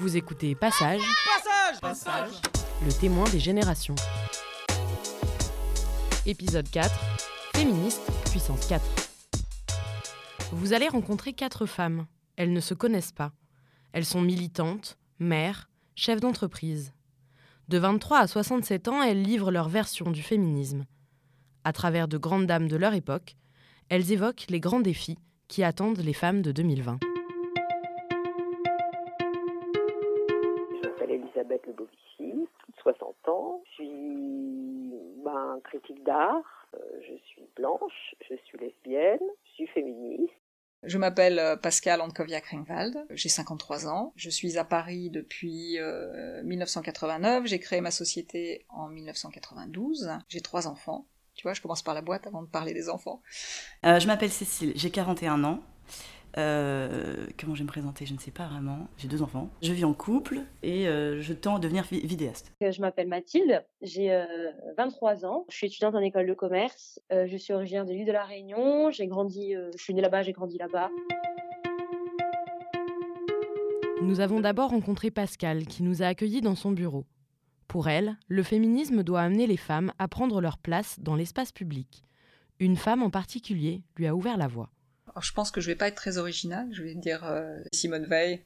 Vous écoutez Passage, Passage Passage le témoin des générations. Épisode 4 Féministe, puissance 4. Vous allez rencontrer quatre femmes. Elles ne se connaissent pas. Elles sont militantes, mères, chefs d'entreprise. De 23 à 67 ans, elles livrent leur version du féminisme. À travers de grandes dames de leur époque, elles évoquent les grands défis qui attendent les femmes de 2020. Critique d'art. Euh, je suis blanche, je suis lesbienne, je suis féministe. Je m'appelle euh, Pascal Ankoviak-Ringwald, j'ai 53 ans, je suis à Paris depuis euh, 1989, j'ai créé ma société en 1992, j'ai trois enfants. Tu vois, je commence par la boîte avant de parler des enfants. Euh, je m'appelle Cécile, j'ai 41 ans. Euh, comment je vais me présenter Je ne sais pas vraiment. J'ai deux enfants. Je vis en couple et euh, je tends à devenir vi- vidéaste. Euh, Je m'appelle Mathilde, j'ai euh, 23 ans, je suis étudiante en école de commerce, Euh, je suis originaire de l'île de la Réunion, j'ai grandi, euh, je suis née là-bas, j'ai grandi là-bas. Nous avons d'abord rencontré Pascal qui nous a accueillis dans son bureau. Pour elle, le féminisme doit amener les femmes à prendre leur place dans l'espace public. Une femme en particulier lui a ouvert la voie. Alors, je pense que je vais pas être très originale, je vais dire euh, Simone Veil.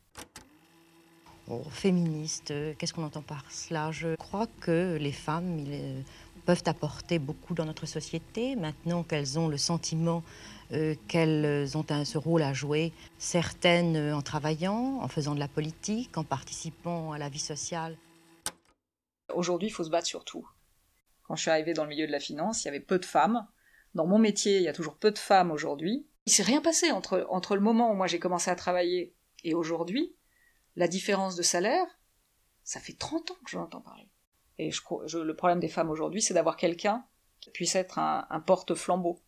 Oh, féministe, euh, qu'est-ce qu'on entend par cela? Je crois que les femmes ils, euh, peuvent apporter beaucoup dans notre société maintenant qu'elles ont le sentiment euh, qu'elles ont un- ce rôle à jouer, certaines euh, en travaillant, en faisant de la politique, en participant à la vie sociale. Aujourd'hui, il faut se battre sur tout. Quand je suis arrivée dans le milieu de la finance, il y avait peu de femmes. Dans mon métier, il y a toujours peu de femmes aujourd'hui. Il s'est rien passé entre, entre le moment où moi j'ai commencé à travailler et aujourd'hui. La différence de salaire, ça fait 30 ans que je l'entends parler. Et le problème des femmes aujourd'hui, c'est d'avoir quelqu'un qui puisse être un, porte-flambeau.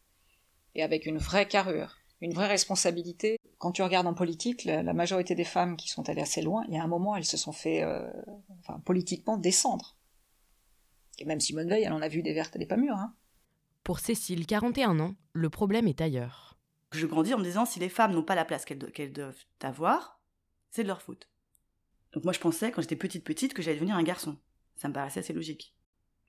Et avec une vraie carrure, une vraie responsabilité. Quand tu regardes en politique, la, la majorité des femmes qui sont allées assez loin, il y a un moment, elles se sont fait, euh, enfin, politiquement, descendre. Et même Simone Veil, elle en a vu des vertes et des pas mûres. Hein. Pour Cécile, 41 ans, le problème est ailleurs. Je grandis en me disant si les femmes n'ont pas la place qu'elles do- qu'elles doivent avoir, c'est de leur faute. Donc moi je pensais quand j'étais petite petite que j'allais devenir un garçon. Ça me paraissait assez logique.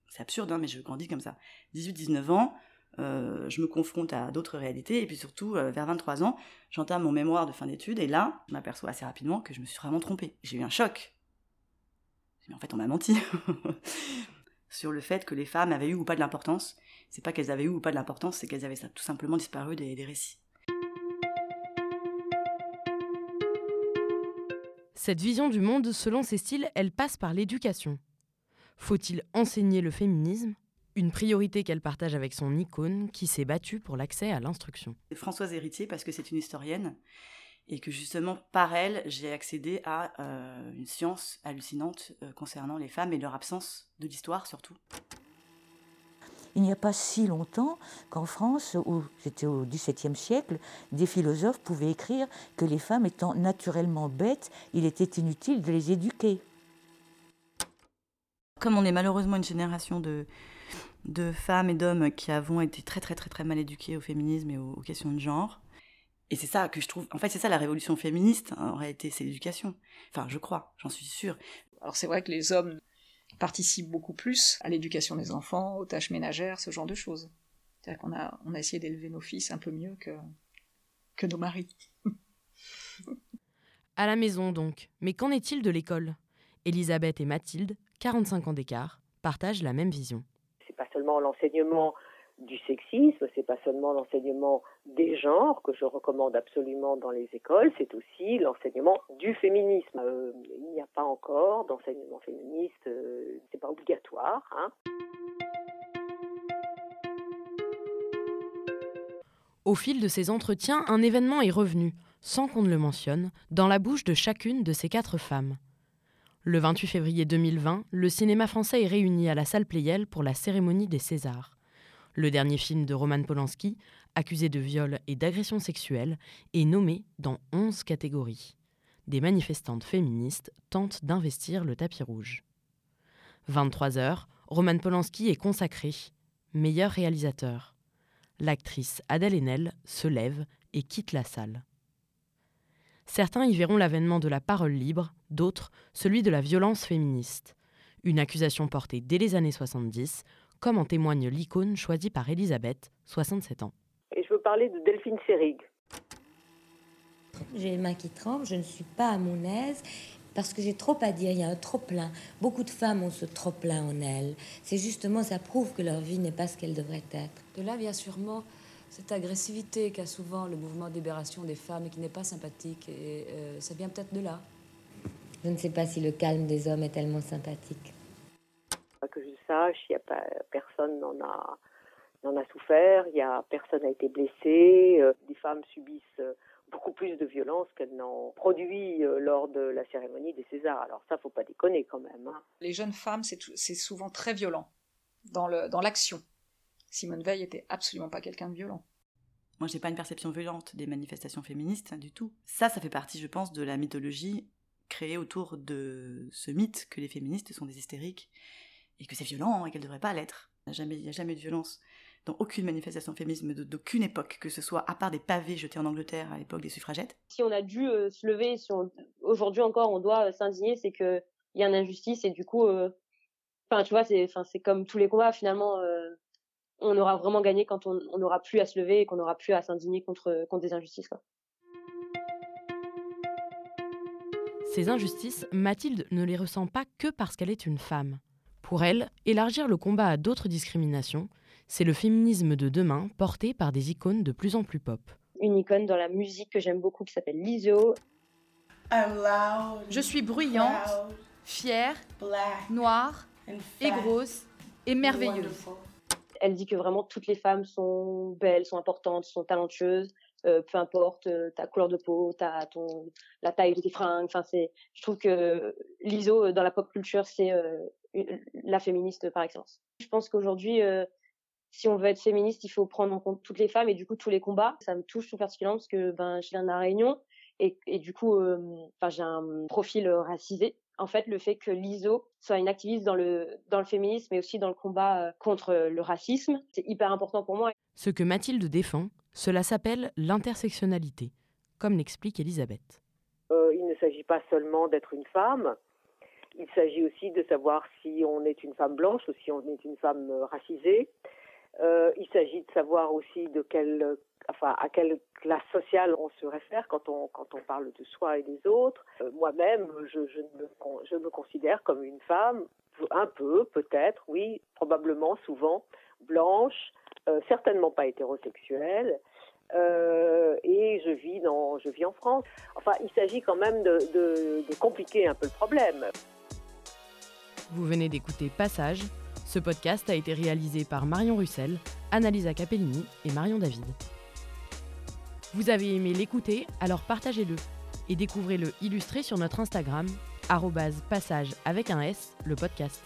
C'est absurde hein, mais je grandis comme ça. 18-19 ans, euh, je me confronte à d'autres réalités et puis surtout euh, vers 23 ans, j'entame mon mémoire de fin d'études et là, je m'aperçois assez rapidement que je me suis vraiment trompée. J'ai eu un choc. Mais en fait on m'a menti. sur le fait que les femmes avaient eu ou pas de l'importance. C'est pas qu'elles avaient eu ou pas de l'importance, c'est qu'elles avaient tout simplement disparu des récits. Cette vision du monde, selon Cécile, elle passe par l'éducation. Faut-il enseigner le féminisme? Une priorité qu'elle partage avec son icône qui s'est battue pour l'accès à l'instruction. Françoise Héritier parce que c'est une historienne et que justement par elle j'ai accédé à euh, une science hallucinante euh, concernant les femmes et leur absence de l'histoire surtout. Il n'y a pas si longtemps qu'en France, où c'était au XVIIe siècle, des philosophes pouvaient écrire que les femmes étant naturellement bêtes, il était inutile de les éduquer. Comme on est malheureusement une génération de, de femmes et d'hommes qui avons été très très très très mal éduqués au féminisme et aux, aux questions de genre, et c'est ça que je trouve, en fait c'est ça la révolution féministe hein, en réalité, c'est l'éducation. Enfin je crois, j'en suis sûre. Alors c'est vrai que les hommes participent beaucoup plus à l'éducation des enfants, aux tâches ménagères, ce genre de choses. C'est-à-dire qu'on a, on a essayé d'élever nos fils un peu mieux que, que nos maris. À la maison donc. Mais qu'en est-il de l'école? Elisabeth et Mathilde, 45 ans d'écart, partagent la même vision. C'est pas seulement l'enseignement du sexisme, c'est pas seulement l'enseignement des genres que je recommande absolument dans les écoles, c'est aussi l'enseignement du féminisme. Euh, il n'y a pas encore d'enseignement féministe, euh, c'est pas obligatoire. Hein. Au fil de ces entretiens, un événement est revenu, sans qu'on ne le mentionne, dans la bouche de chacune de ces quatre femmes. Le 28 février 2020, le cinéma français est réuni à la salle Pleyel pour la cérémonie des Césars. Le dernier film de Roman Polanski, accusé de viol et d'agression sexuelle, est nommé dans 11 catégories. Des manifestantes féministes tentent d'investir le tapis rouge. 23 heures, Roman Polanski est consacré, meilleur réalisateur. L'actrice Adèle Haenel se lève et quitte la salle. Certains y verront l'avènement de la parole libre, d'autres celui de la violence féministe. Une accusation portée dès les années 70, comme en témoigne l'icône choisie par Elisabeth, 67 ans. Et je veux parler de Delphine Seyrig. J'ai les mains qui tremblent, je ne suis pas à mon aise parce que j'ai trop à dire, il y a un trop plein. Beaucoup de femmes ont ce trop plein en elles. C'est justement, ça prouve que leur vie n'est pas ce qu'elle devrait être. De là vient sûrement cette agressivité qu'a souvent le mouvement de libération des femmes et qui n'est pas sympathique. Et euh, ça vient peut-être de là. Je ne sais pas si le calme des hommes est tellement sympathique. Que je sache, il y a pas, personne n'en a, n'en a souffert, il y a personne n'a été blessé. Euh, des femmes subissent euh, beaucoup plus de violence qu'elles n'en produit lors de la cérémonie des Césars. Alors ça, faut pas déconner quand même. Hein. Les jeunes femmes, c'est souvent très violent dans l'action. Dans Simone Veil était absolument pas quelqu'un de violent. Moi, j'ai pas une perception violente des manifestations féministes du tout. Ça, ça fait partie, je pense, de la mythologie créée autour de ce mythe que les féministes sont des hystériques et que c'est violent et qu'elles devraient pas l'être. Il n'y a jamais, a jamais eu de violence dans aucune manifestation féministe d'aucune époque, que ce soit à part des pavés jetés en Angleterre à l'époque des suffragettes. Si on a dû euh, se lever, si aujourd'hui encore on doit euh, s'indigner, c'est qu'il y a une injustice et du coup, euh, enfin tu vois, c'est, c'est comme tous les combats finalement on aura vraiment gagné quand on n'aura plus à se lever et qu'on n'aura plus à s'indigner contre, contre des injustices. Ces injustices, Mathilde ne les ressent pas que parce qu'elle est une femme. Pour elle, élargir le combat à d'autres discriminations, c'est le féminisme de demain porté par des icônes de plus en plus pop. Une icône dans la musique que j'aime beaucoup qui s'appelle Lizzo. Je suis bruyante, fière, noire et grosse et merveilleuse elle dit que vraiment toutes les femmes sont belles, sont importantes, sont talentueuses, euh, peu importe euh, ta couleur de peau, ta, ton, la taille de tes fringues. Enfin, c'est, je trouve que l'ISO euh, dans la pop culture, c'est la féministe par excellence. Je pense qu'aujourd'hui, si on veut être féministe, il faut prendre en compte toutes les femmes et du coup tous les combats. Ça me touche tout particulièrement parce que ben, je viens de la Réunion et, et du coup, enfin, j'ai un profil racisé en fait le fait que l'ISO soit une activiste dans le, dans le féminisme et aussi dans le combat euh, contre le racisme, c'est hyper important pour moi. Ce que Mathilde défend, cela s'appelle l'intersectionnalité, comme l'explique Elisabeth. Euh, il ne s'agit pas seulement d'être une femme, il s'agit aussi de savoir si on est une femme blanche ou si on est une femme euh, racisée. il s'agit de savoir aussi à quelle classe sociale on se réfère quand on, parle de soi et des autres. Euh, moi-même, je, me, considère comme une femme, un peu, peut-être, oui, probablement, souvent, blanche, euh, certainement pas hétérosexuelle. Euh, et je vis en France. Enfin, il s'agit quand même de compliquer un peu le problème. Vous venez d'écouter Passage. Ce podcast a été réalisé par Marion Russell, Annalisa Capellini et Marion David. Vous avez aimé l'écouter, alors partagez-le et découvrez-le illustré sur notre Instagram, passage avec un S, le podcast.